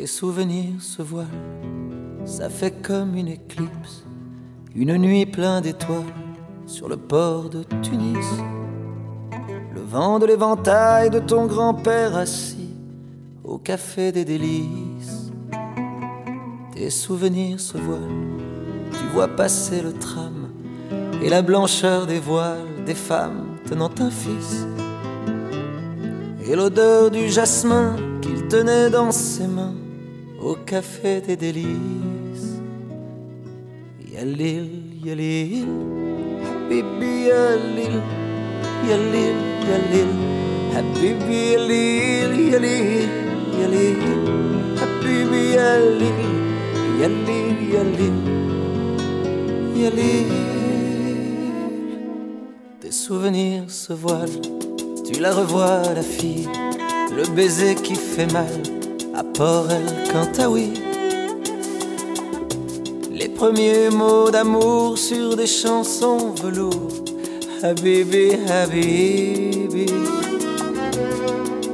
tes souvenirs se voilent, ça fait comme une éclipse, une nuit pleine d'étoiles sur le port de Tunis. Le vent de l'éventail de ton grand-père assis au café des délices. Tes souvenirs se voilent, tu vois passer le tram et la blancheur des voiles des femmes tenant un fils. Et l'odeur du jasmin qu'il tenait dans ses mains au café des délices. Yalil, yalil, habibi yalil, yalil, yalil, habibi yalil, yalil, yalil, habibi yalil, yalil, yalil, yalil. Tes souvenirs se voilent, tu la revois la fille, le baiser qui fait mal à Port El Cantaoui. Les premiers mots d'amour sur des chansons velours. Habibi, Habibi.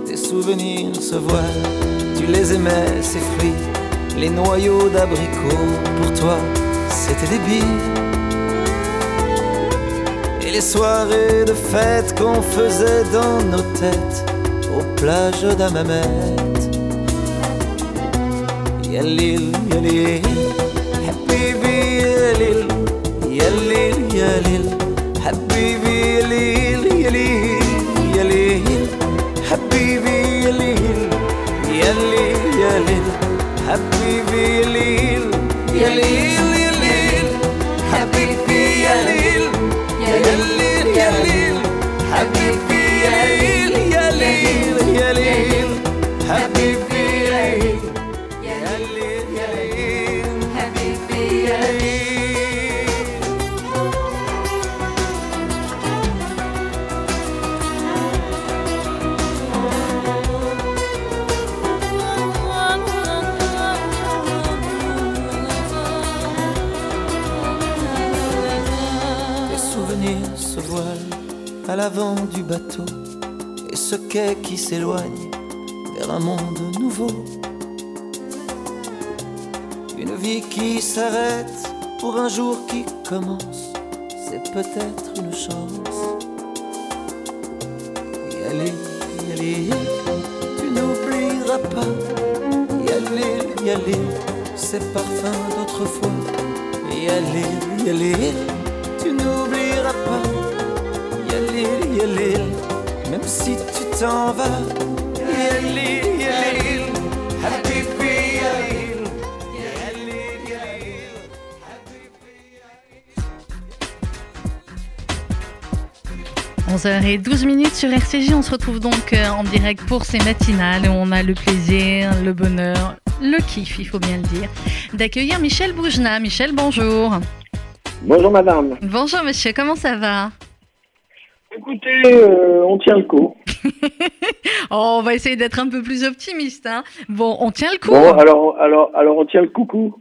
Tes souvenirs se voilent, tu les aimais, ces fruits. Les noyaux d'abricots, pour toi, c'était des billes. Et les soirées de fête qu'on faisait dans nos têtes, aux plages d'Amamet. Yalil, Yalil, Habibi Yalil, Yalil, Yalil, Habibi Yalil, Yalil, Yalil, Habibi Yalil, Yalil, Yalil, Habibi Yalil, Yalil, Yalil, du bateau et ce quai qui s'éloigne vers un monde nouveau. Une vie qui s'arrête pour un jour qui commence, c'est peut-être une chance. Yalil, Yalil, tu n'oublieras pas. Yalil, Yalil, ces parfums d'autrefois. Yalil, Yalil, tu n'oublieras pas. Yalil, Yalil, même si tu t'en vas. Yalil, Yalil, Habibi Yalil. 11h12 minutes sur RCJ, on se retrouve donc euh, en direct pour ces matinales où on a le plaisir, le bonheur, le kiff, il faut bien le dire, d'accueillir Michel Boujna. Michel, bonjour. Bonjour madame. Bonjour monsieur, comment ça va? Écoutez, euh, on tient le coup. Oh, on va essayer d'être un peu plus optimiste. Hein. Bon, on tient le coup. Bon, alors, alors, alors on tient le coucou.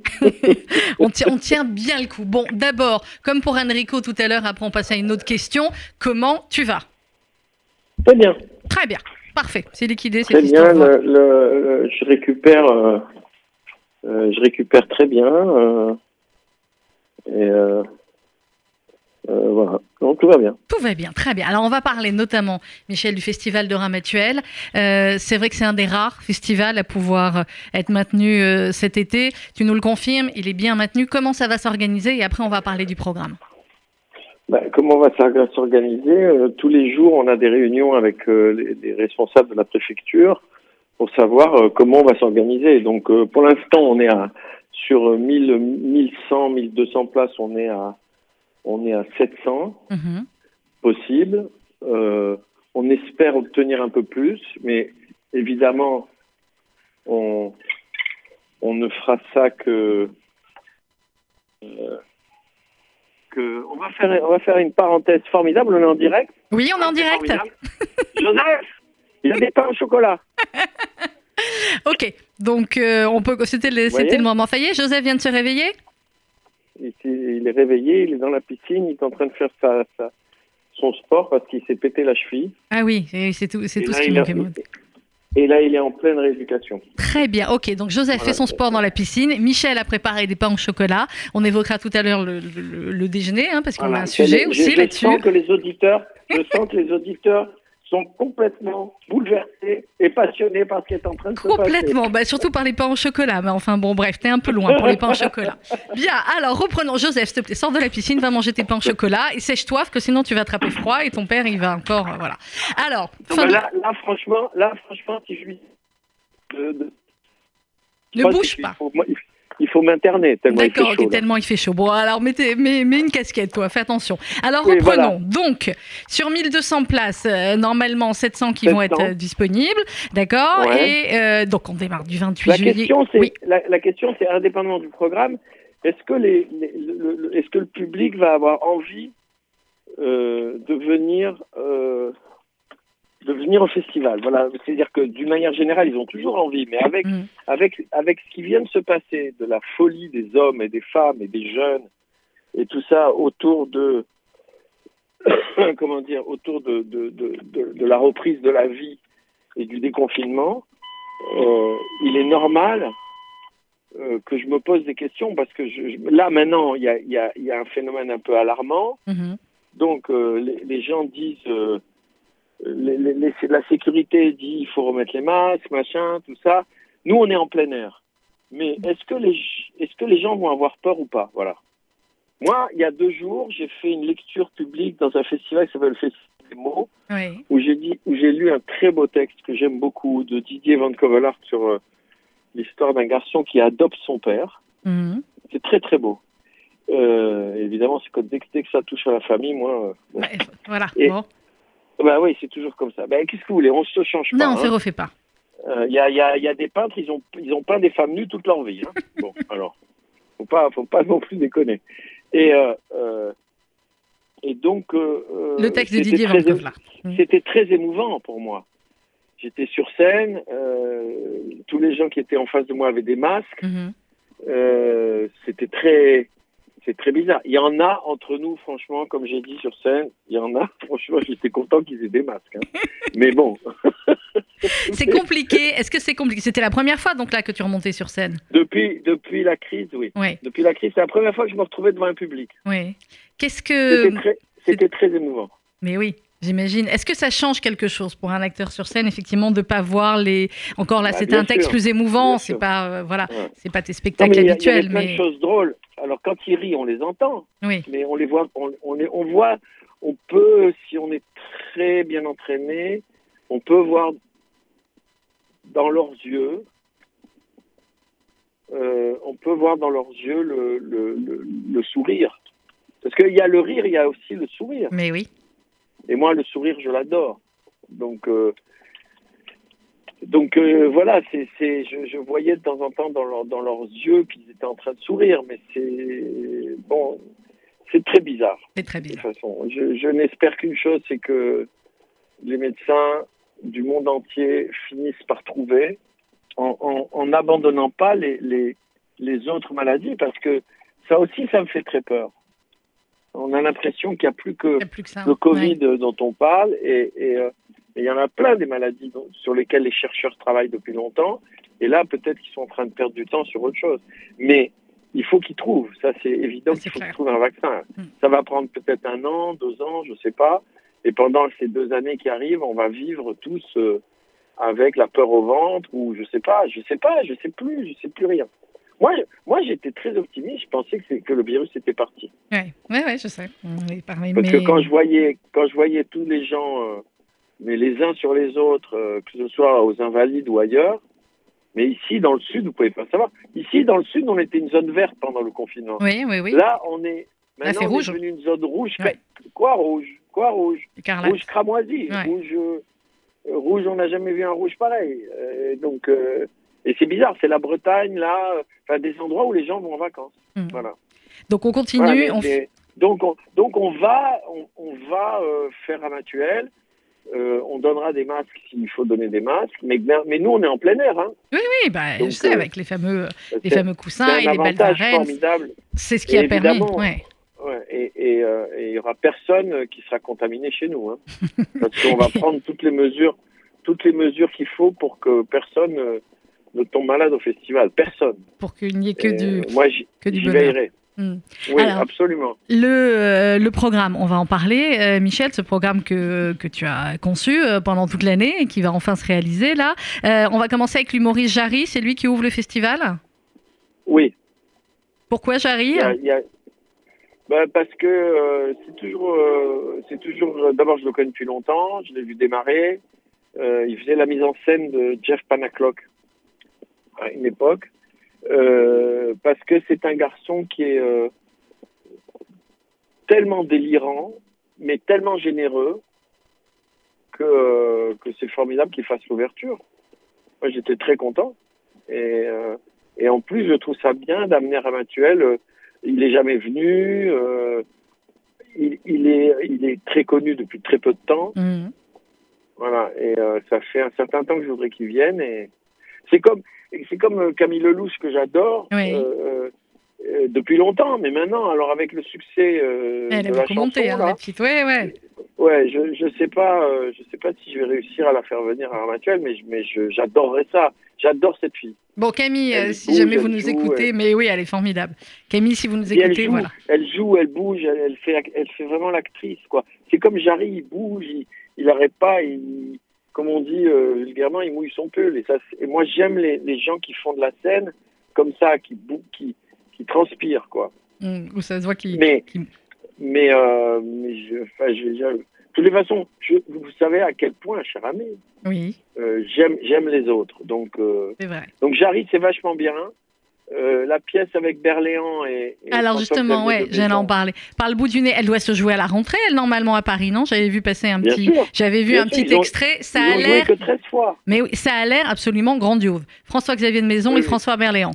on, tient, on tient bien le coup. Bon, d'abord, comme pour Enrico tout à l'heure, après on passe à une autre question. Comment tu vas? Très bien. Très bien. Parfait. C'est liquidé. Très bien. Le, le, le, je récupère, euh, euh, je récupère très bien. Et euh, euh, voilà, donc tout va bien. Tout va bien, très bien. Alors on va parler notamment, Michel, du festival de Ramatuel. Euh, c'est vrai que c'est un des rares festivals à pouvoir être maintenu euh, cet été. Tu nous le confirmes, il est bien maintenu. Comment ça va s'organiser? Et après on va parler du programme. Ben, comment va ça s'organiser? Euh, Tous les jours, on a des réunions avec euh, les, les, responsables de la préfecture pour savoir euh, comment on va s'organiser. Donc pour l'instant, on est à sur 1000, 1100, 1200 places, on est à on est à 700 Mhm. possible. Euh, on espère obtenir un peu plus, mais évidemment, on, on ne fera ça que, euh, que on va faire on va faire une parenthèse formidable. On est en direct. Oui, on est en direct. Joseph, il a des pains au chocolat. Ok, donc euh, on peut. C'était le, le moment. Ça y est, Joseph vient de se réveiller? Il, est réveillé, il est dans la piscine, il est en train de faire sa, sa- son sport parce qu'il s'est pété la cheville. Ah oui, c'est tout, c'est tout là, ce qui manquait. Et là, il est en pleine rééducation. Très bien, ok. Donc Joseph fait son sport dans la piscine. Michel a préparé des pains au chocolat. On évoquera tout à l'heure le, déjeuner, hein, parce qu'on a un sujet aussi là-dessus. Je sens que les auditeurs, je sens que les auditeurs sont complètement bouleversés et passionnés par ce qui est en train de se passer. Complètement, bah, surtout par les pains au chocolat. Mais enfin, bon, bref, t'es un peu loin pour les pains au chocolat. Bien, alors reprenons. Joseph, s'il te plaît, sors de la piscine, va manger tes pains au chocolat et sèche-toi, parce que sinon tu vas attraper froid et ton père, il va encore. Euh, voilà. Alors. là, franchement, là, franchement, si je lui. ne bouge pas il faut m'interner tellement il fait chaud. D'accord, tellement il fait chaud. Bon, alors mettez, mets, une casquette, toi, fais attention. Alors reprenons. Donc, sur 1200 places, euh, normalement 700 qui vont être euh, disponibles, d'accord Et euh, donc on démarre du 28 la juillet. Question, oui. la, question, c'est indépendamment du programme, est-ce que, les, le, est-ce que le public va avoir envie de venir de venir au festival. Voilà, c'est-à-dire que d'une manière générale, ils ont toujours envie, mais avec mm. avec avec ce qui vient de se passer, de la folie des hommes et des femmes et des jeunes et tout ça autour de comment dire, autour de de, de, de, la reprise de la vie et du déconfinement, euh, il est normal euh, que je me pose des questions parce que je, là maintenant il y a, y, a, y a un phénomène un peu alarmant. Mm-hmm. Donc euh, les, les, gens disent la sécurité dit il faut remettre les masques, machin, tout ça. Nous, on est en plein air. Mais est-ce que les est-ce que les gens vont avoir peur ou pas? Voilà. Moi, il y a deux jours, j'ai fait une lecture publique dans un festival qui s'appelle le Festival des mots, où j'ai dit où j'ai lu un très beau texte que j'aime beaucoup de Didier Van Covelart sur euh, l'histoire d'un garçon qui adopte son père. Mhm. C'est très très beau. Euh, évidemment, c'est que dès, que ça touche à la famille, moi. Euh, voilà. Bah oui, c'est toujours comme ça. Bah, qu'est-ce que vous voulez On ne se change pas. Non, on ne se hein. refait pas. Il euh, y, a, y, a, y, a, des peintres, ils ont, ils ont peint des femmes nues toute leur vie. Hein. bon, alors, faut pas, faut pas non plus déconner. Et, euh, euh, et donc. Le texte de Didier Van. C'était très émouvant pour moi. J'étais sur scène, tous les gens qui étaient en face de moi avaient des masques. Mmh. C'était très c'est très bizarre. Il y en a entre nous, franchement, comme j'ai dit sur scène, il y en a, franchement, j'étais content qu'ils aient des masques. Hein. Mais bon. c'est compliqué. Est-ce que c'est compliqué C'était la première fois, donc là, que tu remontais sur scène? Depuis, depuis la crise, oui. Depuis la crise, c'est la première fois que je me retrouvais devant un public. Oui. Qu'est-ce que. C'était très, très émouvant. Mais oui. J'imagine. Est-ce que ça change quelque chose pour un acteur sur scène, effectivement, de pas voir les. Encore là, bah, c'était un texte plus émouvant. C'est pas, euh, voilà, c'est pas tes spectacles habituels. Il y a, plein de choses drôles. Alors quand il rit, on les entend. Oui. Mais on les voit, on, on, on voit, on peut, si on est très bien entraîné, on peut voir dans leurs yeux, euh, on peut voir dans leurs yeux le, le, le, le sourire. Parce qu'il y a le rire, il y a aussi le sourire. Mais oui. Et moi, le sourire, je l'adore. Donc, euh, donc euh, voilà, c'est, je, je, voyais de temps en temps dans, leur, dans leurs yeux qu'ils étaient en train de sourire, mais c'est bon, c'est très bizarre. C'est très bizarre. De toute façon, je, je n'espère qu'une chose, c'est que les médecins du monde entier finissent par trouver, en, n'abandonnant pas les, les, les autres maladies, parce que ça aussi, ça me fait très peur on a l'impression qu'il n'y a plus que, le Covid dont on parle et, euh, il y en a plein des maladies sur lesquelles les chercheurs travaillent depuis longtemps. Et là, peut-être qu'ils sont en train de perdre du temps sur autre chose. Mais il faut qu'ils trouvent. Ça, c'est évident qu'il faut qu'ils trouvent un vaccin. Hmm. Ça va prendre peut-être un an, deux ans, je ne sais pas. Et pendant ces deux années qui arrivent, on va vivre tous euh, avec la peur au ventre ou je sais pas, je sais pas, je sais plus, je sais plus rien. Moi, moi j'étais très optimiste. Je pensais que, que le virus était parti. Oui, ouais, ouais, je sais. Parce que quand je voyais, quand je voyais tous les gens, euh, mais les uns sur les autres, euh, que ce soit aux Invalides ou ailleurs, mais ici, dans le sud, vous pouvez pas savoir. Ici, dans le sud, on était une zone verte pendant le confinement. Oui, oui, oui. Là, on est maintenant rouge. devenu une zone rouge. Quoi rouge? Quoi rouge? Rouge cramoisi. Rouge, euh, rouge, on n'a jamais vu un rouge pareil. donc. Et c'est bizarre, c'est la Bretagne, là, enfin des endroits où les gens vont en vacances. Hmm. Voilà. Donc on continue. Donc, on, donc on va, on, va euh, faire un actuel. Euh, on donnera des masques s'il faut donner des masques, mais, mais nous on est en plein air. Hein. Oui, oui, bah, je sais, euh, avec les fameux, les fameux coussins et les belles arènes. C'est ce qui a permis. Ouais. Ouais, et il y aura personne qui sera contaminé chez nous. Hein, parce qu'on va prendre toutes les mesures toutes les mesures qu'il faut pour que personne euh, ne tombe malade au festival. Personne. Pour qu'il n'y ait que Et, du, euh, moi, j'y que du j'y bonheur. veillerai. Hmm. Oui, Alors- absolument. Le, euh, le programme, on va en parler, euh, Michel, ce programme que, que tu as conçu euh, pendant toute l'année et qui va enfin se réaliser là. On va commencer avec l'humoriste Jarry, c'est lui qui ouvre le festival? Oui. Pourquoi Jarry? A- Bah, parce que c'est toujours, c'est toujours. D'abord, je le connais depuis longtemps. Je l'ai vu démarrer. Il faisait la mise en scène de Jeff Panaclock à une époque. Parce que c'est un garçon qui est euh, tellement délirant, mais tellement généreux que, euh, que c'est formidable qu'il fasse l'ouverture. Moi, j'étais très content. Et, euh, et en plus, je trouve ça bien d'amener Ramatuel. il est jamais venu. il, il est, il est très connu depuis très peu de temps. Hmm. Voilà. Et ça fait un certain temps que je voudrais qu'il vienne. Et c'est comme, c'est comme euh, Camille Lelouch que j'adore Oui. euh, euh, depuis longtemps. Mais maintenant, alors avec le succès euh, Elle de a la beaucoup chanson, monté, hein, là, la petite. Ouais, ouais. Ouais, je je sais pas, je sais pas si je vais réussir à la faire venir à Ramatuel, mais mais j'adorerais ça. J'adore cette fille. Bon, Camille, Elle si bouge, jamais elle vous nous joue, écoutez, mais oui, elle est formidable. Camille, si vous nous elle écoutez, joue, voilà. elle joue, elle bouge, elle, elle fait elle fait vraiment l'actrice quoi. C'est comme Jarry, il bouge, il, il arrête pas, il comme on dit euh, vulgairement, il mouille son pull. Et ça, et moi j'aime les, les gens qui font de la scène comme ça, qui qui qui transpirent quoi. Hmm, Où ça se voit qu'il. Mais euh, mais je, je, je- de toutes les façons, je, vous savez à quel point, cher ami, Oui, euh, j'aime les autres. Donc euh, c'est vrai. donc Jarry, c'est vachement bien. Euh, la pièce avec Berléand et, et Alors François justement, ouais, j'allais en parler. Par le bout du nez, elle doit se jouer à la rentrée, elle, normalement à Paris, non? J'avais vu passer un petit, j'avais vu Bien un sûr, petit ont- extrait. Ça a l'air, que 13 fois. mais oui, ça a l'air absolument grandiose. François-Xavier de Maison Oui, et. François Berléand.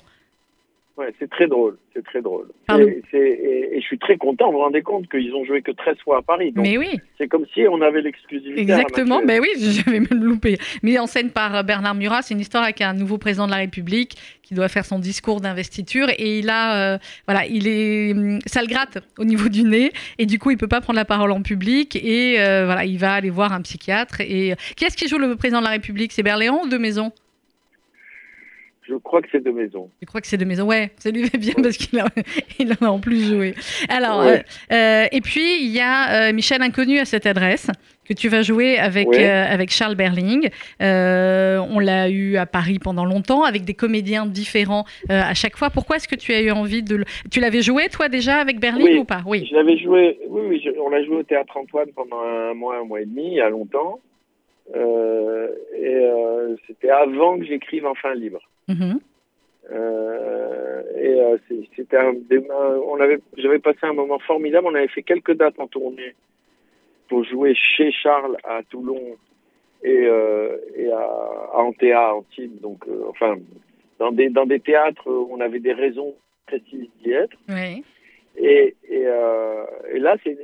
Ouais, c'est très drôle, c'est très drôle. Et, c'est- et- et je suis très content, vous vous rendez compte qu'ils ont joué que 13 fois à Paris. Donc Mais oui, c'est comme si on avait l'exclusivité. exactement. Mais oui, j'avais même loupé. Mis en scène par euh, Bernard Murat, c'est une histoire avec un nouveau président de la République qui doit faire son discours d'investiture et il a, euh, voilà, il est, hum, ça le gratte au niveau du nez et du coup il peut pas prendre la parole en public et euh, voilà, il va aller voir un psychiatre. Et qui est-ce qui joue le président de la République? C'est Berléand ou De Maison? Je crois que c'est de maison. Je crois que c'est de maison? Ouais, ça lui va bien parce qu'il il en a en plus joué. Alors, Ouais. euh, euh, et puis il y a euh, Michel Inconnu à cette adresse que tu vas jouer avec, Ouais. euh, avec Charles Berling. On l'a eu à Paris pendant longtemps avec des comédiens différents à chaque fois. Pourquoi est-ce que tu as eu envie de le... Tu l'avais joué toi déjà avec Berling Oui. ou pas? Oui. Je l'avais joué, oui, oui, je- on l'a joué au Théâtre Antoine pendant un mois, un mois et demi, il y a longtemps. Euh, et euh, c'était avant que j'écrive Enfin Libre. Mhm. Euh, et euh, c'était un, on avait, j'avais passé un moment formidable. On avait fait quelques dates en tournée pour jouer chez Charles à Toulon et, euh, et à, à Antea, à Antibes. Donc, euh, enfin, dans des dans des théâtres où on avait des raisons précises d'y être. Oui. Et, et, et là, c'est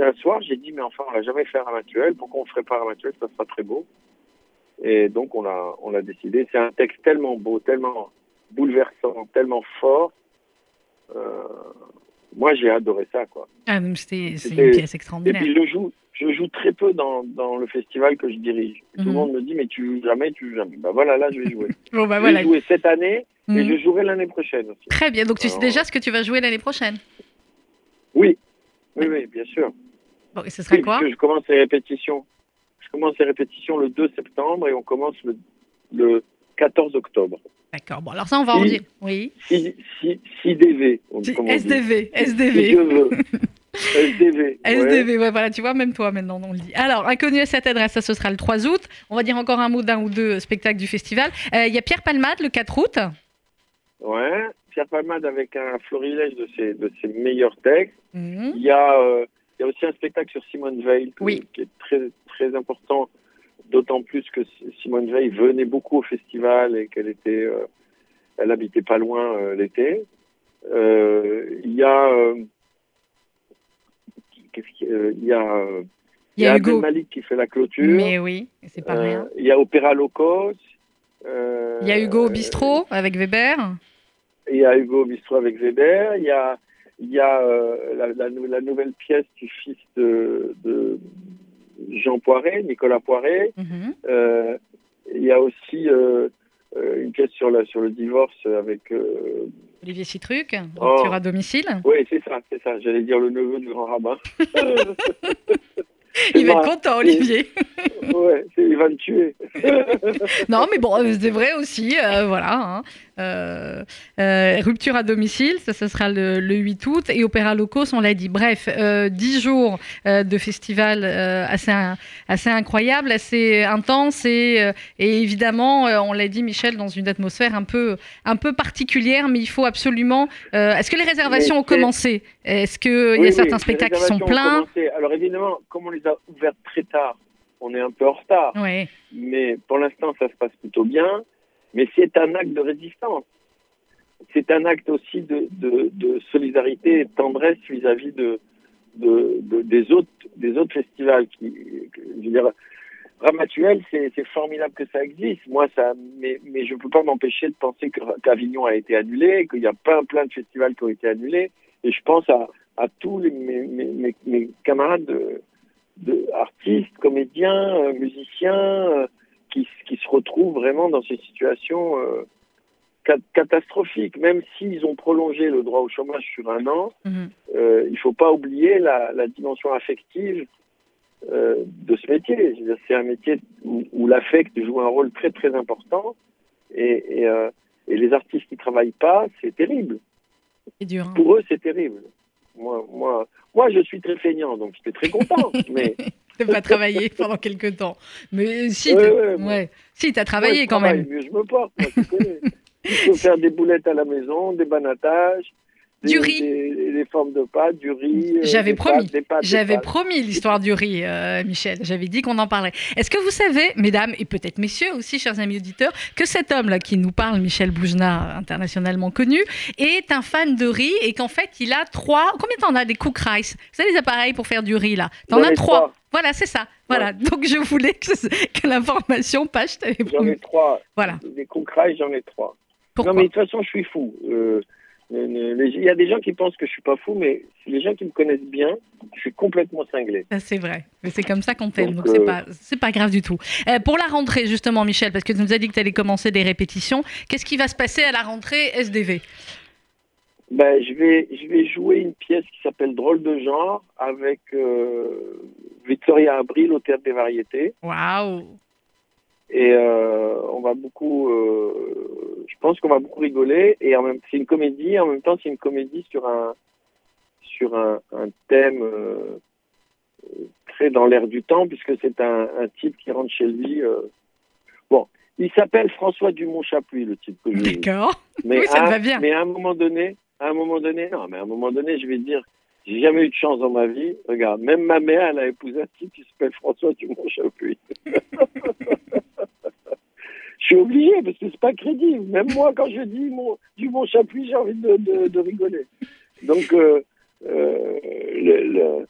un soir, j'ai dit mais enfin, on l'a jamais fait à Ramatuel. Pourquoi on ferait pas à Ramatuel Ça sera très beau. Et donc on l'a on l'a décidé. C'est un texte tellement beau, tellement bouleversant, tellement fort. Euh, moi, j'ai adoré ça, quoi. Ah, c'est une pièce Et extraordinaire. puis je joue, je joue très peu dans, dans le festival que je dirige. Tout Mhm. le monde me dit mais tu joues jamais, tu joues jamais. Bah voilà, là je vais jouer. Bon bah je voilà. vais jouer cette année et Mhm. je jouerai l'année prochaine aussi. Très bien. Donc tu sais Alors- déjà ce que tu vas jouer l'année prochaine? Oui, oui, oui, bien sûr. Bon, et ce sera Oui, quoi? je commence les répétitions. Je commence les répétitions le 2 septembre et on commence le, le 14 octobre. D'accord. Bon, alors ça on va en Si. dire. Oui. 6, 6, DV. on- Si- comme on dit. SDV, Si SDV. Veut. SDV. ouais. SDV, ouais, voilà, tu vois, même toi maintenant on le dit. Alors, inconnu à cette adresse, ça ce sera le 3 août. On va dire encore un mot d'un ou deux spectacles du festival. Euh, Il y a Pierre Palmade le 4 août. Ouais. Pierre Palmade avec un florilège de ses, de ses meilleurs textes. Mhm. Il y, a, euh, il y a aussi un spectacle sur Simone Veil Oui. qui est très, très important, d'autant plus que Simone Veil venait beaucoup au festival et qu'elle était, euh, elle habitait pas loin euh, l'été. Euh, il y a, il y a, Il y a Hugo. Malik qui fait la clôture. Mais oui, c'est pas rien. Il y a Opéra Locos. Il y a Hugo au bistrot avec Weber. Il y a Hugo au bistrot avec Weber. Il y a, il y a euh, la, la nou- la nouvelle pièce du fils de, de, Jean Poiret, Nicolas Poiret. Mhm. Euh, il y a aussi euh, une pièce sur, la, sur le divorce avec. Olivier Citruc, Oh. à domicile. Oui, c'est ça, c'est ça. J'allais dire le neveu du grand rabbin. Il va être content, Olivier. ouais, il va me tuer. Non, mais bon, euh, c'est vrai aussi, euh, voilà. hein. Euh, rupture à domicile, ça, ça sera le, le 8 août, et Opéra Locos, on l'a dit. Bref, euh, 10 jours de festival assez, assez incroyable, assez intense, et, et évidemment, on l'a dit, Michel, dans une atmosphère un peu, un peu particulière, mais il faut absolument... Est-ce que les réservations Mais ont commencé? Est-ce qu'il y a Oui, certains spectacles les qui sont pleins? Alors évidemment, comme on les a ouvertes très tard, on est un peu en retard. Mais pour l'instant, ça se passe plutôt bien. Mais c'est un acte de résistance. C'est un acte aussi de, de, de solidarité et de tendresse vis-à-vis de, de, de- des, autres, des autres festivals. Qui, je veux dire, Ramatuel, c'est formidable que ça existe. Moi, ça, mais, mais je ne peux pas m'empêcher de penser qu'Avignon a été annulé, qu'il y a plein, plein de festivals qui ont été annulés. Et je pense à, à tous les, mes, mes, mes- mes camarades de, de artistes, comédiens, euh, musiciens, euh, qui, qui se retrouvent vraiment dans ces situations euh, ca- catastrophiques. Même s'ils ont prolongé le droit au chômage sur un an, Mhm. euh, il ne faut pas oublier la, la dimension affective euh, de ce métier. C'est un métier où, où l'affect joue un rôle très très important. Et, et, euh, et les artistes qui travaillent pas, c'est terrible. dur. hein. Pour eux, c'est terrible. Moi, moi, moi, je suis très feignant, donc j'étais très content. mais de pas travailler pendant quelques temps. Mais si, Ouais, t'as ouais, ouais, ouais. si, t'as Moi, travaillé je quand travaille, même. Mieux je me porte, moi, tu. Je peux faire des boulettes à la maison, des banatages, Du riz. des, des formes de pâtes, du riz. euh, J'avais promis. J'avais promis l'histoire du riz, euh, Michel. J'avais dit qu'on en parlerait. Est-ce que vous savez, mesdames et peut-être messieurs aussi, chers amis auditeurs, que cet homme-là qui nous parle, Michel Boujna, internationalement connu, est un fan de riz et qu'en fait, il a trois. Combien t'en as des cook rice? Vous savez, les appareils pour faire du riz, là T'en as trois. trois. Voilà, c'est ça. Voilà. Donc, je voulais que, que l'information passe. J'en ai trois. Voilà. Des concrailles, j'en ai trois. Pourquoi? Non, mais de toute façon, je suis fou. Euh, Il y a des gens qui pensent que je suis pas fou, mais les gens qui me connaissent bien, je suis complètement cinglé. C'est vrai. Mais c'est comme ça qu'on t'aime, donc c'est euh, pas, c'est pas grave du tout. Euh, pour la rentrée, justement, Michel, parce que tu nous as dit que tu allais commencer des répétitions, qu'est-ce qui va se passer à la rentrée SDV Ben, je vais, je vais jouer une pièce qui s'appelle Drôle de genre avec euh, Victoria Abril au Théâtre des Variétés. Waouh Et euh, on va beaucoup, euh, je pense qu'on va beaucoup rigoler. Et en même, c'est une comédie. En même temps, c'est une comédie sur un, sur un, un thème euh, très dans l'air du temps, puisque c'est un, un type qui rentre chez lui. euh. Bon, il s'appelle François Dumont-Chapuis, le type que je. D'accord. Mais, Oui, ça te à, va bien. mais à un moment donné, à un moment donné, non, mais à un moment donné, je vais dire, j'ai jamais eu de chance dans ma vie. Regarde, même ma mère, elle a épousé un type qui s'appelle François Dumont Chapuis. je suis obligé parce que c'est pas crédible. Même moi, quand je dis mon, Dumont Chapuis, j'ai envie de, de, de rigoler. Donc, euh, euh, le, le-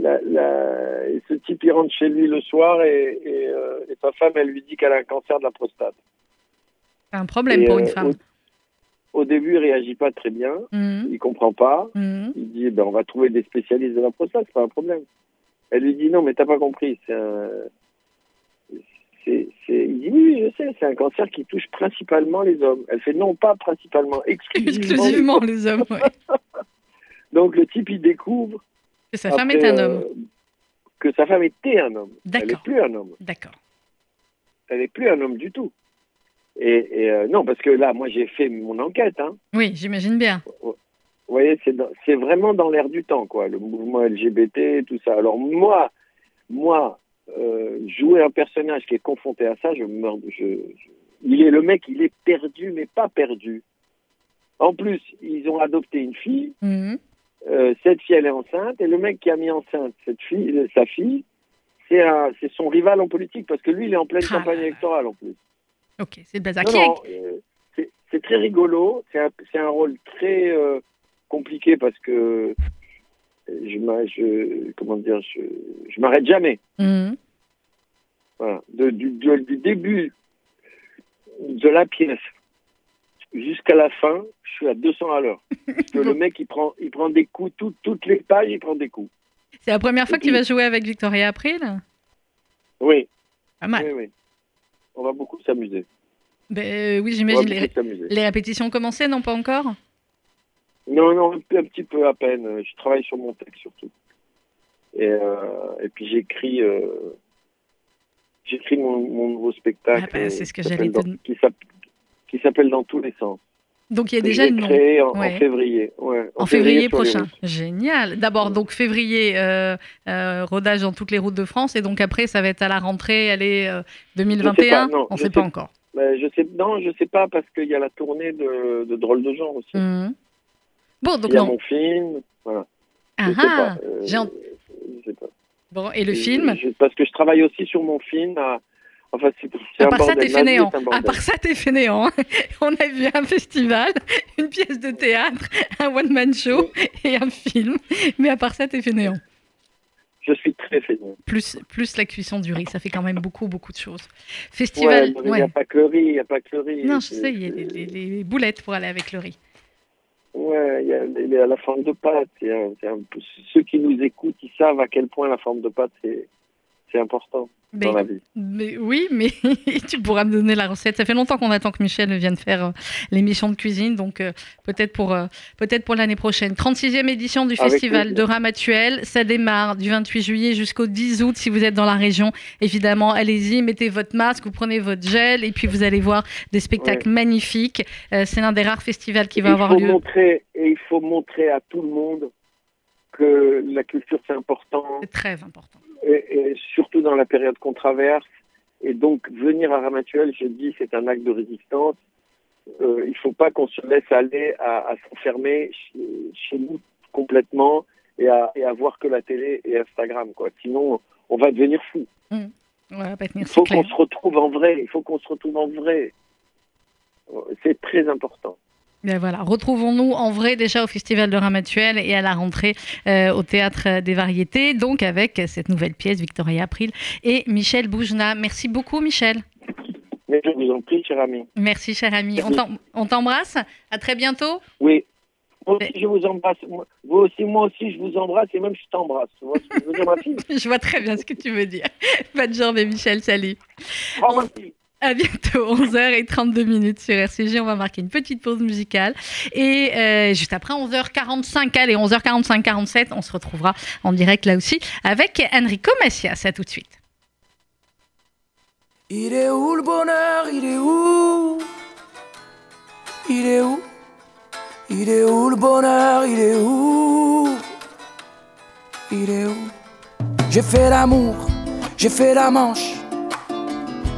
la, la- ce type, il rentre chez lui le soir et, et, euh, et sa femme, elle lui dit qu'elle a un cancer de la prostate. C'est un problème Et, pour euh, une femme. Au, début, il réagit pas très bien. Mhm, Il comprend pas. mhm. Il dit, ben, on va trouver des spécialistes de la prostate, c'est pas un problème. Elle lui dit, non, mais t'as pas compris. C'est un... Il dit, oui, je sais, c'est un cancer qui touche principalement les hommes. Elle fait, non, pas principalement, exclusivement. Exclusivement les hommes. ouais. Donc le type, il découvre Que sa femme après, est un euh, homme. que sa femme était un homme. Elle n'est plus un homme. D'accord. Elle n'est plus un homme du tout. Et, et, euh, non, parce que là, moi, j'ai fait mon enquête. Hein. Oui, j'imagine bien. Vous voyez, c'est, vraiment dans l'air du temps, quoi, le mouvement LGBT, tout ça. Alors moi, moi, euh, jouer un personnage qui est confronté à ça, je meurs. de- Je, je- il est le mec, il est perdu, mais pas perdu. En plus, ils ont adopté une fille. Mhm. euh, cette fille, elle est enceinte, et le mec qui a mis enceinte cette fille, sa fille, c'est, son rival en politique, parce que lui, il est en pleine Ah. campagne électorale en plus. Ok, c'est le bazar. Euh, c'est, très rigolo. C'est un, un rôle très euh, compliqué parce que je, je comment dire, je, je m'arrête jamais. Mhm. Voilà. De- du, début de la pièce jusqu'à la fin, je suis à 200 à l'heure. Le mec, il prend, il prend des coups, tout- toutes les pages, il prend des coups. C'est la première fois que tu vas jouer avec Victoria April? Oui. Pas mal. Oui, oui. On va beaucoup s'amuser. Ben, euh, oui, j'imagine. Les, les répétitions ont commencé, non pas encore? Non, non, un, petit peu à peine. Je travaille sur mon texte surtout. Et, euh, et puis j'écris, euh, j'écris mon, mon nouveau spectacle. Ah ce que dans- qui s'appelle Dans tous les sens. Donc il y a déjà le nom. en, février. Ouais, En février prochain. Génial. D'abord, donc février, euh, euh, rodage dans toutes les routes de France. Et donc après, ça va être à la rentrée, allez, euh, 2021 non, On je sait sais pas encore. Ben, je sais, non, je sais pas parce qu'il y a la tournée de, de Drôles de gens aussi. Mhm. Bon, donc Il y a non. mon film. Voilà. Ah euh, J'ai en- je sais pas. Bon, et le film? je- Parce que je travaille aussi sur mon film. à- Enfin, c'est c'est À part ça, t'es fainéant. À part ça, t'es fainéant. On a vu un festival, une pièce de théâtre, un one-man show et un film. Mais à part ça, t'es fainéant. Je suis très fainéant. Plus, plus la cuisson du riz, ça fait quand même beaucoup, beaucoup de choses. Festival. il n'y ouais. a pas que le riz, il n'y a pas que le riz. Non, je sais, il y a les, les- les boulettes pour aller avec le riz. Ouais, il y a, il y a la forme de pâte. c'est un ceux qui nous écoutent, ils savent à quel point la forme de pâte, c'est c'est important Mais, dans la vie. mais oui, mais tu pourras me donner la recette. Ça fait longtemps qu'on attend que Michel vienne faire euh, l'émission de cuisine, donc euh, peut-être pour, euh, peut-être pour l'année prochaine. 36e édition du Avec festival de Ramatuel. Ça démarre du 28 juillet jusqu'au 10 août. Si vous êtes dans la région, évidemment, allez-y, mettez votre masque, vous prenez votre gel, et puis vous allez voir des spectacles magnifiques. C'est l'un des rares festivals qui va il avoir lieu. montrer et il faut montrer à tout le monde que la culture c'est important C'est très important. Et, et surtout dans la période qu'on traverse. Et donc venir à Ramatuel, je dis, c'est un acte de résistance. Euh, il faut pas qu'on se laisse aller à, à s'enfermer chez, chez nous complètement et à, et à voir que la télé et Instagram quoi. Sinon, on va devenir fou. Va pas tenir, Il faut qu'on se retrouve en vrai. Il faut qu'on se retrouve en vrai. C'est très important. Ben voilà, retrouvons-nous en vrai déjà au Festival de Ramatuel et à la rentrée euh, au Théâtre des Variétés, donc avec cette nouvelle pièce Victoria April et Michel Boujna. Merci beaucoup Michel. Mais je vous en prie, cher ami. Merci cher ami. On t'em- On t'embrasse. À très bientôt. Oui. Moi aussi, je vous embrasse. Moi- Vous aussi, moi aussi, je vous embrasse et même je t'embrasse. Je vois très bien ce que tu veux dire. Bonne journée Michel, salut. Ma fille. À bientôt, 11h32 minutes sur RCG. On va marquer une petite pause musicale. Et euh, juste après, 11h45, allez, 11h45, 47, on se retrouvera en direct là aussi avec Enrico Macias. À tout de suite. Il est où le bonheur? Il est où? Il est où? Il est où le bonheur? Il est où? Il est où? J'ai fait l'amour, j'ai fait la manche.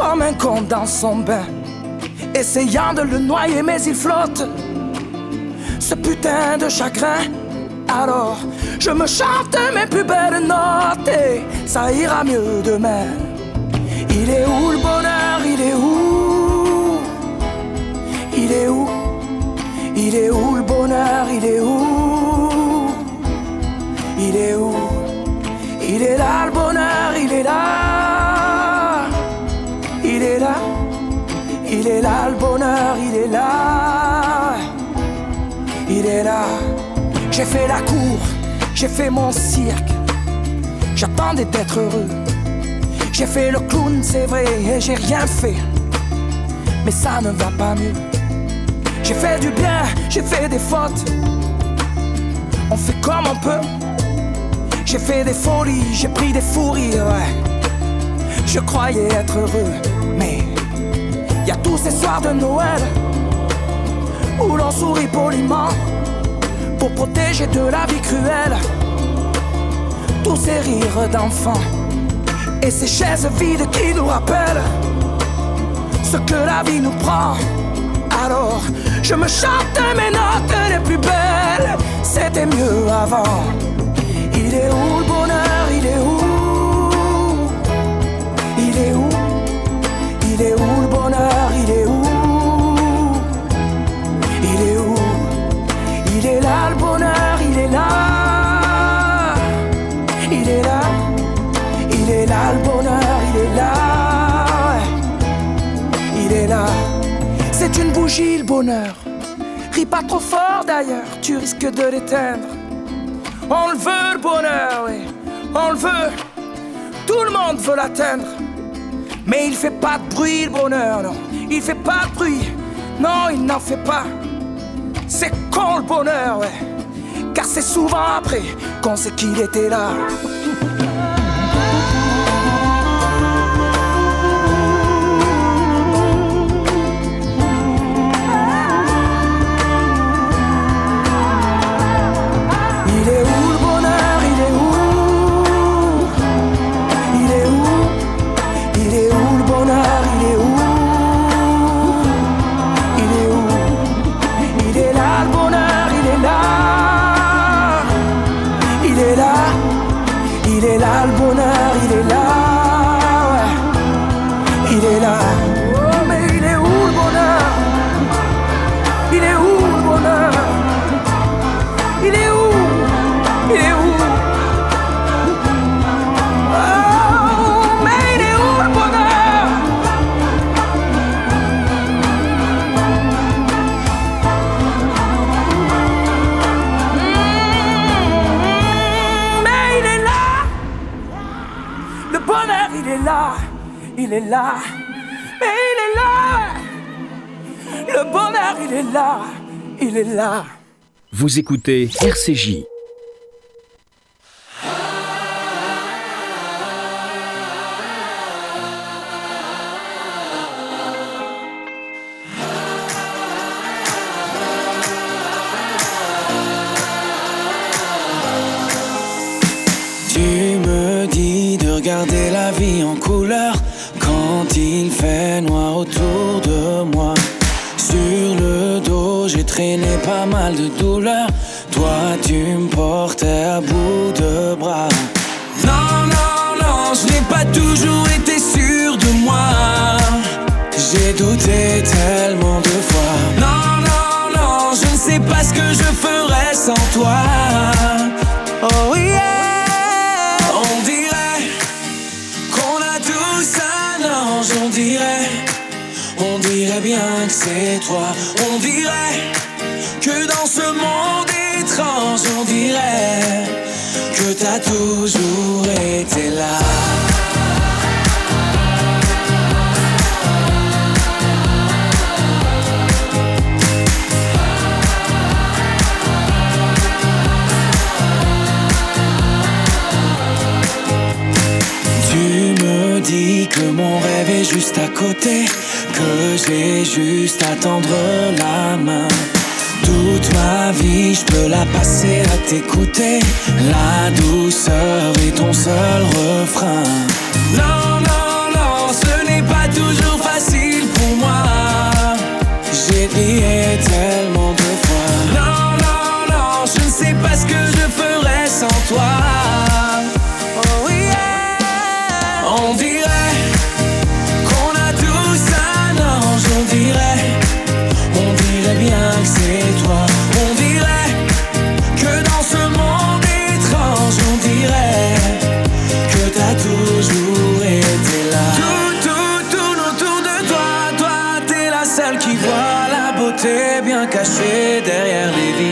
Comme un con dans son bain, essayant de le noyer, mais il flotte. Ce putain de chagrin. Alors, je me chante mes plus belles notes et ça ira mieux demain. Il est où le bonheur? Il est où? Il est où? Il est où le bonheur? Il est où? Il est où? Il est là le bonheur, il est là Il est là le bonheur, il est là Il est là J'ai fait la cour, j'ai fait mon cirque J'attendais d'être heureux j'ai fait le clown, c'est vrai, et j'ai rien fait. Mais ça ne va pas mieux. J'ai fait du bien, j'ai fait des fautes. On fait comme on peut. J'ai fait des folies, j'ai pris des fous rires, ouais. Je croyais être heureux, mais y a tous ces soirs de Noël où l'on sourit poliment pour protéger de la vie cruelle tous ces rires d'enfants. Et ces chaises vides qui nous rappellent ce que la vie nous prend. Alors, je me chante mes notes les plus belles. C'était mieux avant. Il est où Il est où le bonheur? Il est où? Il est où? Il est là le bonheur, il est là. Il est là. Il est là le bonheur, il est là. Il est là. C'est une bougie le bonheur. Ris pas trop fort d'ailleurs, tu risques de l'éteindre. On le veut le bonheur, oui. On le veut. Tout le monde veut l'atteindre. Mais il fait pas de bruit le bonheur, non. Il fait pas de bruit. Non, il n'en fait pas. C'est con le bonheur, ouais. Car c'est souvent après qu'on sait qu'il était là. Vous écoutez RCJ. Toi. On dirait que dans ce monde étrange, on dirait que t'as toujours été là. dis que mon rêve est juste à côté, que j'ai juste à tendre la main. Toute ma vie, je peux la passer à t'écouter. La douceur est ton seul refrain. Non, non, non, ce n'est pas toujours facile pour moi. J'ai prié tellement de fois. Non, non, non, je ne sais pas ce que je ferais sans toi.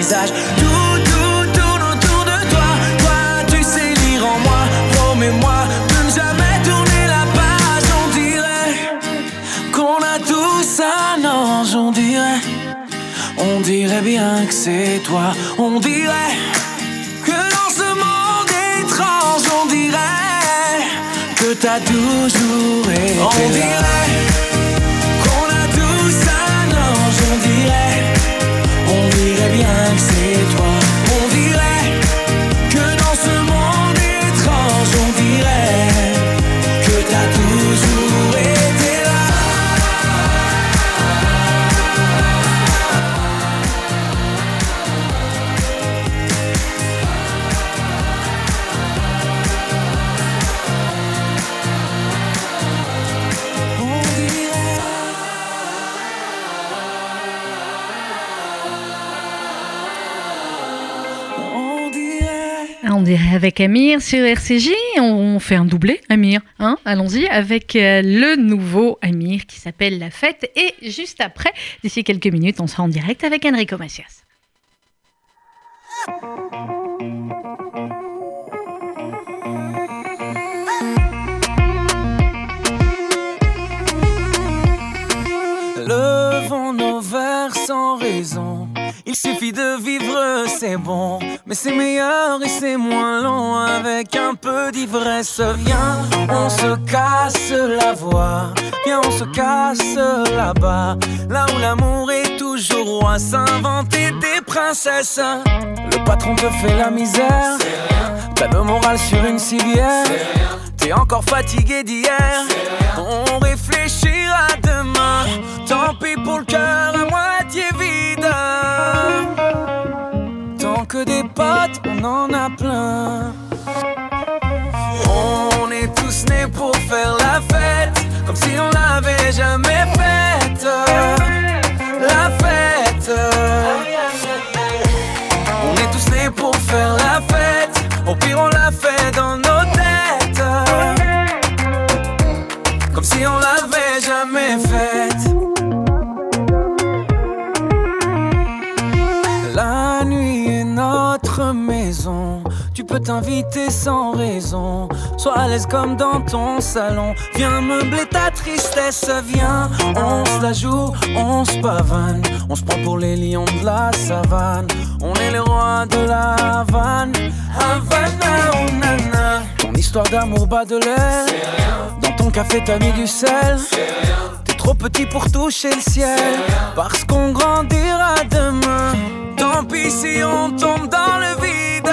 Visages. Tout, tout tourne autour de toi. Toi, tu sais lire en moi. Promets-moi de ne jamais tourner la page. On dirait qu'on a tous un ange. On dirait, on dirait bien que c'est toi. On dirait que dans ce monde étrange, on dirait que t'as toujours été. On dirait. Bien avec Amir sur RCJ. On fait un doublé, Amir. Hein Allons-y avec euh, le nouveau Amir qui s'appelle La Fête. Et juste après, d'ici quelques minutes, on sera en direct avec Enrico Macias. Levons nos verres sans raison. Il suffit de vivre, c'est bon. Mais c'est meilleur et c'est moins long avec un peu d'ivresse. Viens, on se casse la voix. Viens, on se casse là-bas. Là où l'amour est toujours roi. S'inventer des princesses. Le patron te fait la misère. T'as le moral sur une civière. T'es encore fatigué d'hier. On réfléchira demain. Tant pis pour le cœur on en a plein. On est tous nés pour faire la fête. Comme si on l'avait jamais faite. La fête. On est tous nés pour faire la fête. Au pire, on l'a fait dans nos têtes. Comme si on l'avait t'inviter sans raison. Sois à l'aise comme dans ton salon. Viens meubler ta tristesse. Viens, on se la joue, on se pavane. On se prend pour les lions de la savane. On est les rois de la Havane. Havana, oh nana. Ton histoire d'amour bas de l'air. Dans ton café, t'as mis du sel. T'es trop petit pour toucher le ciel. Parce qu'on grandira demain. Tant pis si on tombe dans le vide.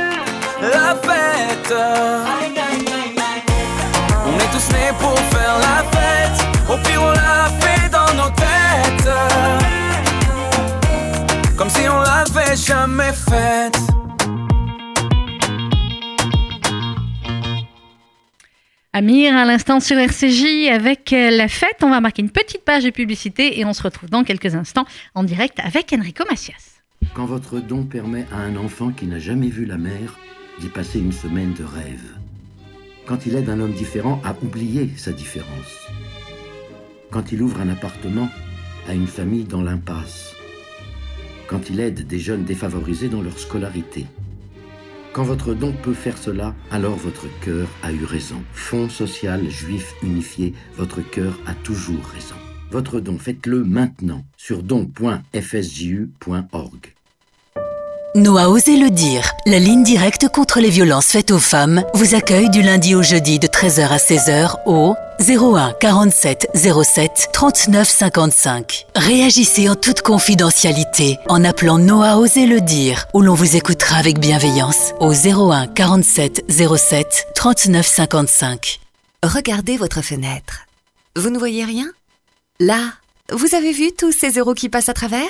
La fête. On est tous nés pour faire la fête. Au pire, on l'a fait dans nos têtes. Comme si on l'avait jamais faite. Amir, à l'instant sur RCJ avec euh, la fête. On va marquer une petite page de publicité et on se retrouve dans quelques instants en direct avec Enrico Macias. Quand votre don permet à un enfant qui n'a jamais vu la mer d'y passer une semaine de rêve. Quand il aide un homme différent à oublier sa différence. Quand il ouvre un appartement à une famille dans l'impasse. Quand il aide des jeunes défavorisés dans leur scolarité. Quand votre don peut faire cela, alors votre cœur a eu raison. Fonds social juif unifié, votre cœur a toujours raison. Votre don, faites-le maintenant sur don.fsju.org. Nous osé le dire. La ligne directe contre les violences faites aux femmes vous accueille du lundi au jeudi de 13h à 16h au 01 47 07 39 55. Réagissez en toute confidentialité en appelant Noah Oser le dire où l'on vous écoutera avec bienveillance au 01 47 07 39 55. Regardez votre fenêtre. Vous ne voyez rien? Là, vous avez vu tous ces euros qui passent à travers?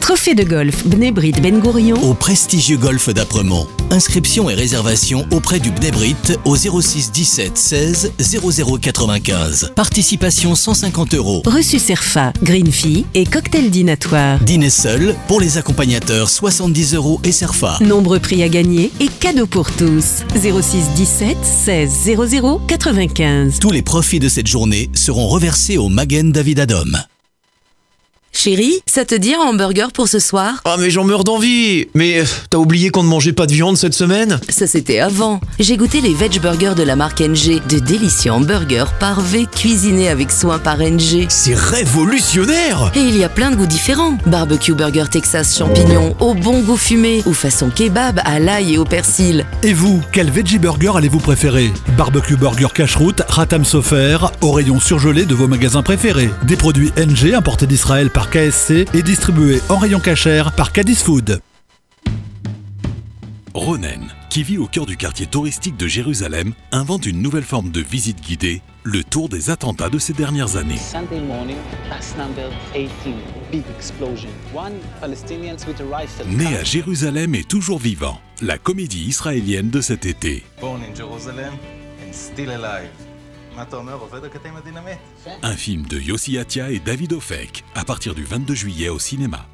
Trophée de golf Bnebrit Ben Gourion au prestigieux golf d'Apremont. Inscription et réservation auprès du Bnebrit au 06 17 16 00 95. Participation 150 euros. Reçu Serfa, Green Fee et cocktail dînatoire. Dîner seul pour les accompagnateurs 70 euros et Serfa. Nombreux prix à gagner et cadeaux pour tous. 06 17 16 00 95. Tous les profits de cette journée seront reversés au Magen David Adom. Chérie, ça te dit un hamburger pour ce soir? Ah mais j'en meurs d'envie Mais euh, t'as oublié qu'on ne mangeait pas de viande cette semaine? Ça c'était avant. J'ai goûté les veg burgers de la marque NG, de délicieux hamburgers parvés cuisinés avec soin par NG. C'est révolutionnaire Et il y a plein de goûts différents. Barbecue burger Texas champignons, au bon goût fumé, ou façon kebab à l'ail et au persil. Et vous, quel veggie burger allez-vous préférer? Barbecue burger cache-route, Ratam Sofer, au rayon surgelé de vos magasins préférés. Des produits NG importés d'Israël par KSC et distribués en rayon cachère par Cadiz Food. Ronen, qui vit au cœur du quartier touristique de Jérusalem, invente une nouvelle forme de visite guidée, le tour des attentats de ces dernières années. Sunday morning, pass number 18, big explosion. One Palestinians with a rifle. Né à Jérusalem et toujours vivant, la comédie israélienne de cet été. Born in Jerusalem and still alive מה אתה אומר, עובד הקטעים הדינמיט? Un film de Yossi Atia et David Ofek, à partir du 22 juillet au cinéma.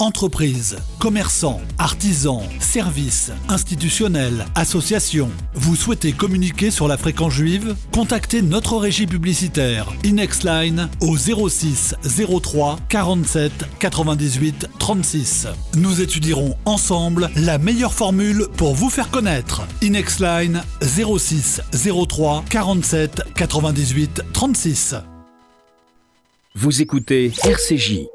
Entreprises, commerçants, artisans, services, institutionnels, associations. Vous souhaitez communiquer sur la fréquence juive? Contactez notre régie publicitaire Inexline au 06 03 47 98 36. Nous étudierons ensemble la meilleure formule pour vous faire connaître. Inexline 06 03 47 98 36. Vous écoutez RCJ.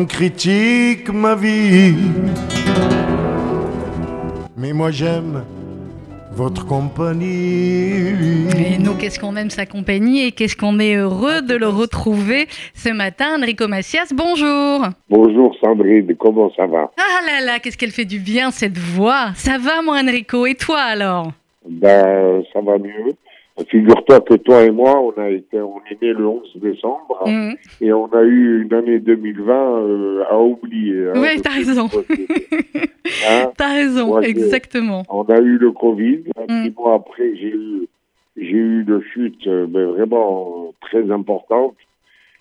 On critique ma vie. Mais moi j'aime votre compagnie. Et nous, qu'est-ce qu'on aime sa compagnie et qu'est-ce qu'on est heureux de le retrouver ce matin. Enrico Macias, bonjour. Bonjour Sandrine, comment ça va? Ah là là, qu'est-ce qu'elle fait du bien cette voix. Ça va mon Enrico et toi alors? Ben, ça va mieux. Figure-toi que toi et moi, on a été, on est né le 11 décembre Mhm. et on a eu une année 2020 euh, à oublier. hein, Oui, de t'as raison. Hein T'as raison, Moi, exactement. On a eu le Covid. Mm. Six mois après, j'ai eu, j'ai eu une chute euh, ben, vraiment euh, très importante.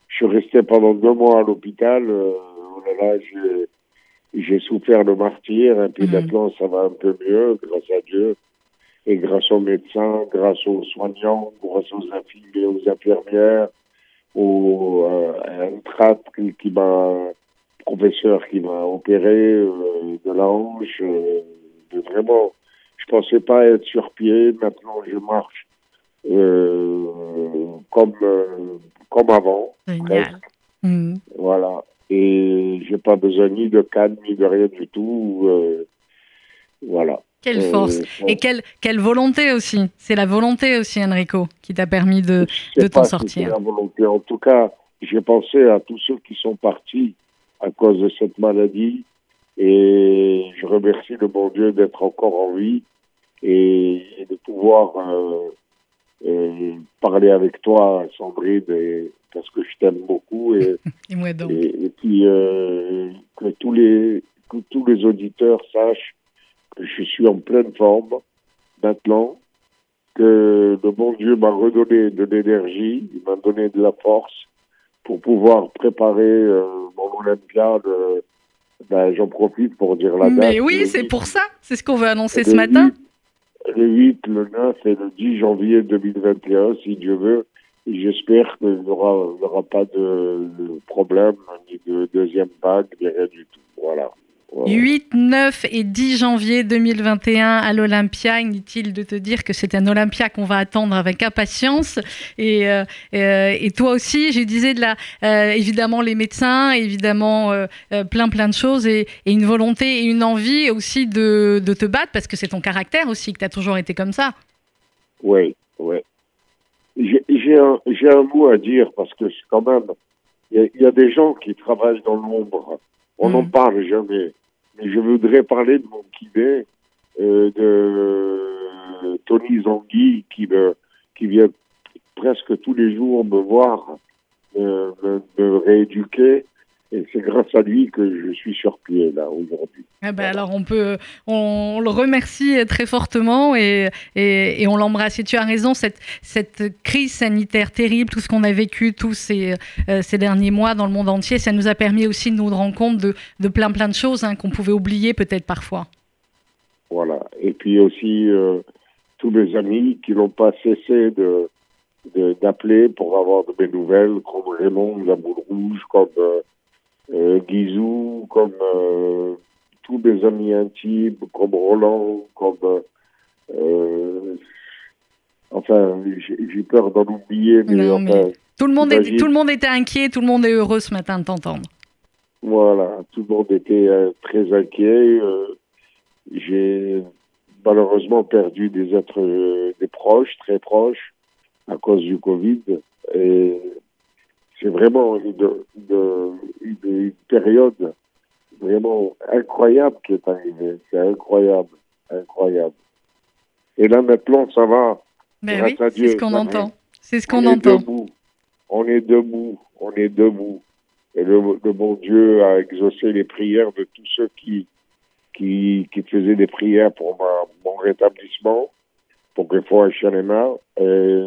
Je suis resté pendant deux mois à l'hôpital. euh, oh là là, j'ai, j'ai souffert le martyr. Et puis Mm. maintenant, ça va un peu mieux, grâce à Dieu. Et grâce aux médecins, grâce aux soignants, grâce aux infirmiers, aux infirmières, euh, à un trap qui, qui m'a, professeur qui m'a opéré euh, de la hanche, euh, de vraiment, je pensais pas être sur pied. Maintenant, je marche euh, comme euh, comme avant. Mhm. Voilà. Et j'ai pas besoin ni de canne ni de rien du tout. euh, voilà. Quelle force. Et quelle, quelle volonté aussi. C'est la volonté aussi, Enrico, qui t'a permis de, de t'en sortir. la volonté. En tout cas, j'ai pensé à tous ceux qui sont partis à cause de cette maladie. Et je remercie le bon Dieu d'être encore en vie et, et de pouvoir euh, euh, parler avec toi, Sandrine, et- parce que je t'aime beaucoup. Et, Et moi donc. et, et puis euh, que tous les que tous les auditeurs sachent je suis en pleine forme maintenant, que le bon Dieu m'a redonné de l'énergie, il m'a donné de la force pour pouvoir préparer euh, mon Olympiade. euh, ben, J'en profite pour dire la date. Mais oui, c'est 8, pour ça. C'est ce qu'on veut annoncer ce matin. 8, Le 8, le 9 et le 10 janvier 2021, si Dieu veut. j'espère qu'il n'y aura pas de, de problème, ni de deuxième vague, ni rien du tout. Voilà. Voilà. 8, 9 et 10 janvier 2021 à l'Olympia. Inutile de te dire que c'est un Olympia qu'on va attendre avec impatience. Et, euh, euh, et toi aussi, je disais de la, euh, évidemment les médecins, évidemment euh, plein plein de choses et, et une volonté et une envie aussi de, de te battre parce que c'est ton caractère aussi que tu as toujours été comme ça. Oui, oui. J'ai un, mot à dire parce que quand même, il y, y a des gens qui travaillent dans l'ombre. On n'en parle jamais. Mais je voudrais parler de mon kiné, euh, de Tony Zangui, qui, me, qui vient presque tous les jours me voir, me rééduquer. Et c'est grâce à lui que je suis sur pied, là, aujourd'hui. Ah ben alors on peut, on, on le remercie très fortement et, et, et on l'embrasse. Et tu as raison, cette, cette crise sanitaire terrible, tout ce qu'on a vécu tous ces, euh, ces derniers mois dans le monde entier, ça nous a permis aussi de nous rendre compte de, de plein plein de choses hein, qu'on pouvait oublier peut-être parfois. Voilà. Et puis aussi euh, tous mes amis qui n'ont pas cessé de de- d'appeler pour avoir de mes nouvelles, comme Raymond, la boule rouge, comme euh, euh, Guizou, comme euh, tous mes amis intimes, comme Roland, comme euh, enfin j'ai peur d'en oublier, mais Non, enfin mais tout le monde était, imagine- tout le monde était inquiet, tout le monde est heureux ce matin de t'entendre. Voilà, tout le monde était euh, très inquiet. euh, J'ai malheureusement perdu des êtres, des proches, très proches, à cause du Covid. Et c'est vraiment une, une- une- une période vraiment incroyable qui est arrivée. C'est incroyable, incroyable. Et là maintenant, ça va. Ben Grâce oui, à c'est ce qu'on entend. C'est ce qu'on On est entend. debout. On est debout. On est debout. Et le, le bon Dieu a exaucé les prières de tous ceux qui, qui, qui faisaient des prières pour ma- mon rétablissement, pour que fois Chanema. Et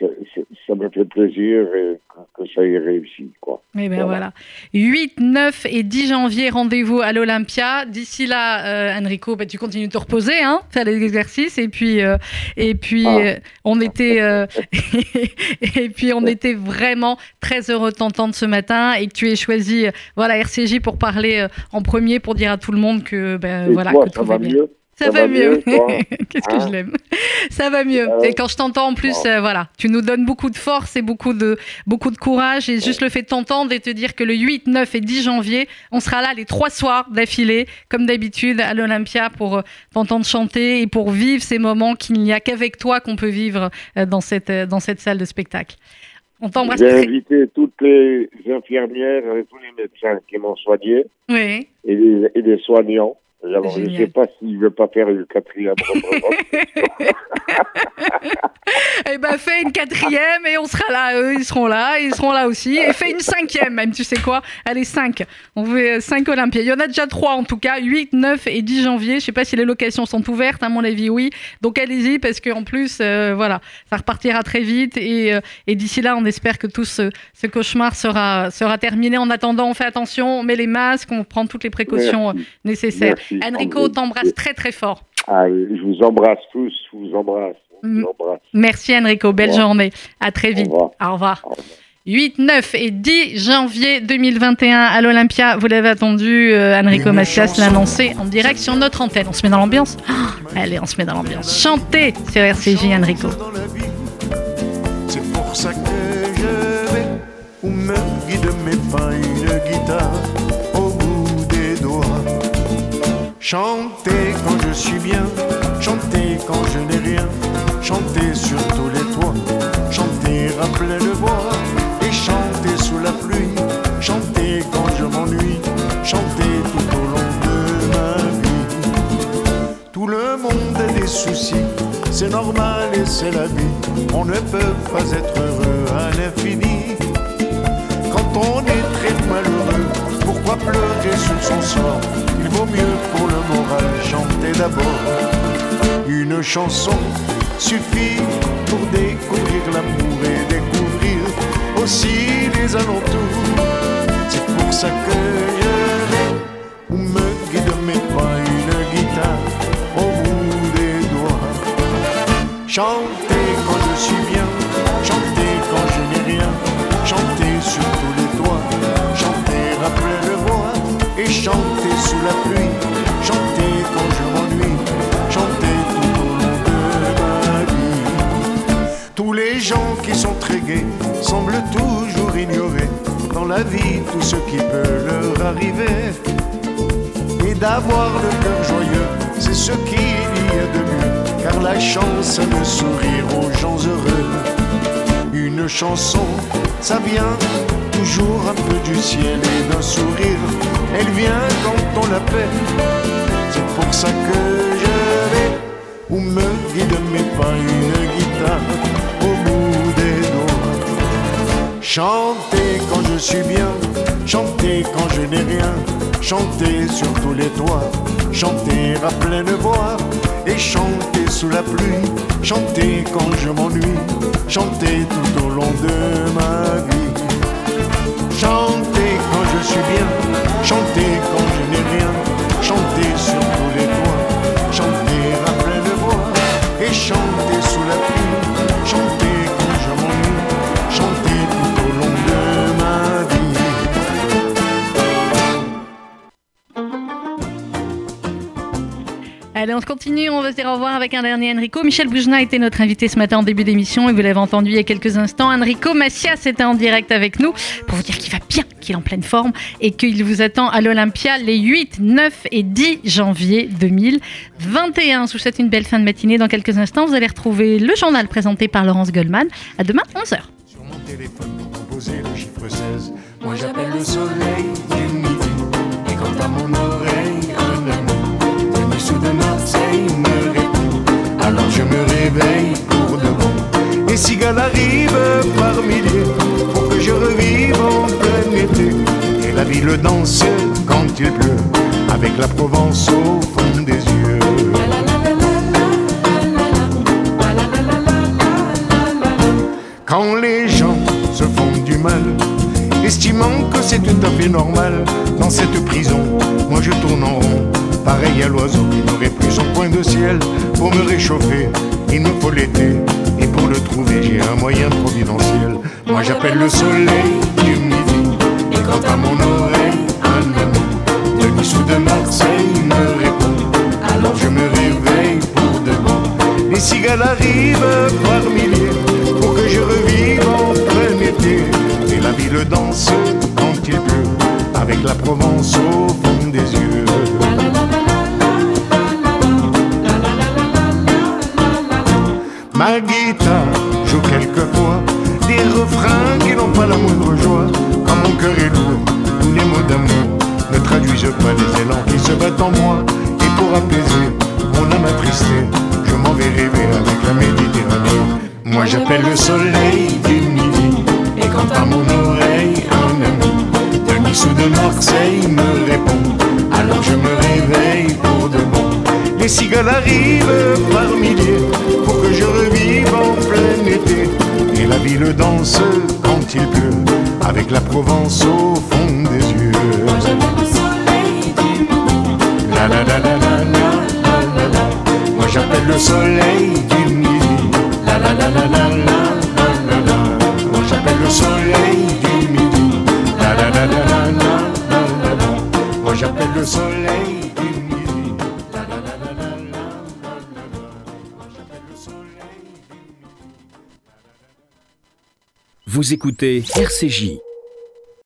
ça, ça, ça me fait plaisir et que, ça ait réussi. Quoi. Eh ben voilà. 8, 9 et 10 janvier, rendez-vous à l'Olympia. D'ici là, euh, Enrico, bah, tu continues de te reposer, hein, faire des exercices. Et puis, euh, et puis Ah. euh, on était, euh, et puis on était vraiment très heureux de t'entendre ce matin et que tu aies choisi, euh, voilà, RCJ pour parler euh, en premier, pour dire à tout le monde que, ben, Et voilà, toi, que ça tout va va bien. mieux? Ça, va, mieux. Qu'est-ce que je l'aime? Ça va mieux. Et quand je t'entends en plus, euh, voilà, tu nous donnes beaucoup de force et beaucoup de, beaucoup de courage. Et juste le fait de t'entendre et te dire que le 8, 9 et 10 janvier, on sera là les trois soirs d'affilée, comme d'habitude, à l'Olympia pour euh, t'entendre chanter et pour vivre ces moments qu'il n'y a qu'avec toi qu'on peut vivre euh, dans cette, dans cette salle de spectacle. On t'embrasse J'ai invité toutes les infirmières et tous les médecins qui m'ont soigné Oui. et les, et les soignants. Je ne sais pas s'il ne veut pas faire une quatrième. Eh ben, fais une quatrième et on sera là. Eux, ils seront là, ils seront là aussi. Et fais une cinquième, même, tu sais quoi Allez, cinq. On fait euh, cinq Olympiades. Il y en a déjà trois, en tout cas. 8, 9 et 10 janvier. Je sais pas si les locations sont ouvertes, à mon avis, oui. Donc, allez-y, parce qu'en plus, euh, voilà, ça repartira très vite. Et, euh, et d'ici là, on espère que tout ce, ce cauchemar sera, sera terminé. En attendant, on fait attention, on met les masques, on prend toutes les précautions Merci. euh, nécessaires. Merci. Enrico t'embrasse très, très fort. Allez, je vous embrasse tous, je vous embrasse. Je vous embrasse. Merci Enrico, belle Au revoir. journée. À très vite. Au revoir. 8, 9 et 10 janvier 2021 à l'Olympia. Vous l'avez attendu, euh, Enrico Macias l'a annoncé en direct sur notre antenne. On se met dans l'ambiance Ah, Allez, on se met dans l'ambiance. Chantez sur RCJ, Enrico. C'est pour ça que où me guide mes pas une guitare au bout des doigts. Chanter quand je suis bien, chanter quand je n'ai rien, chanter sur tous les toits, chanter à pleine voix et chanter sous la pluie, chanter quand je m'ennuie, chanter tout au long de ma vie. Tout le monde a des soucis, c'est normal et c'est la vie. On ne peut pas être heureux à l'infini. On est très malheureux, pourquoi pleurer sur son sort? Il vaut mieux pour le moral chanter d'abord. Une chanson suffit pour découvrir l'amour et découvrir aussi les alentours. C'est pour ça que je me guide mes pas une guitare au bout des doigts. chanter sous la pluie, chanter quand je m'ennuie, chanter tout au long de ma vie. Tous les gens qui sont très gais semblent toujours ignorer dans la vie tout ce qui peut leur arriver. Et d'avoir le cœur joyeux, c'est ce qu'il y a de mieux, car la chance de sourire aux gens heureux. Une chanson, ça vient toujours à du ciel et d'un sourire. Elle vient quand on l'appelle, c'est pour ça que je vais où me guide mes pas une guitare au bout des doigts. Chanter quand je suis bien, chanter quand je n'ai rien, chanter sur tous les toits, chanter à pleine voix et chanter sous la pluie, chanter quand je m'ennuie, chanter tout au long de ma vie. Allez, on se continue, on va se dire au revoir avec un dernier Enrico. Michel Boujna était notre invité ce matin en début d'émission et vous l'avez entendu il y a quelques instants. Enrico Macias était en direct avec nous pour vous dire qu'il va bien, qu'il est en pleine forme et qu'il vous attend à l'Olympia les 8, 9 et 10 janvier 2021. Je vous souhaite une belle fin de matinée. Dans quelques instants, vous allez retrouver le journal présenté par Laurence Goldman. À demain, 11h. Sur mon téléphone pour composer le chiffre 16, moi j'appelle le soleil du midi. Et quant à mon oreille, Alors je me réveille pour de bon. Et cigales arrivent par milliers pour que je revive en plein été. Et la ville danse quand il pleut, avec la Provence au fond des yeux. Quand les gens se font du mal, estimant que c'est tout à fait normal, dans cette prison, moi je tourne en rond, pareil à l'oiseau qui n'aurait plus son coin de ciel pour me réchauffer. Il me faut l'été, et pour le trouver, j'ai un moyen providentiel. Moi j'appelle le soleil du midi, et quant à mon oreille, un ami de Nice de Marseille me répond. Alors je me réveille pour de bon. Les cigales arrivent par milliers pour que je revive en plein été. Et la ville danse quand il pleut, avec la Provence au fond des yeux. Ma guitare joue quelquefois des refrains qui n'ont pas la moindre joie. Quand mon cœur est lourd, tous les mots d'amour ne traduisent pas les élans qui se battent en moi. Et pour apaiser mon âme attristée, je m'en vais rêver avec la Méditerranée. Moi j'appelle le soleil du midi, et quant à mon oreille, un ami de Nice de Marseille me répond. Alors je me réveille pour de bon. Les cigales arrivent par milliers je revive en plein été. Et la ville danse quand il pleut, avec la Provence au fond des yeux. La la la la la la la la la. Moi j'appelle le soleil du midi. Moi j'appelle le soleil du midi. Moi j'appelle le soleil Vous écoutez RCJ,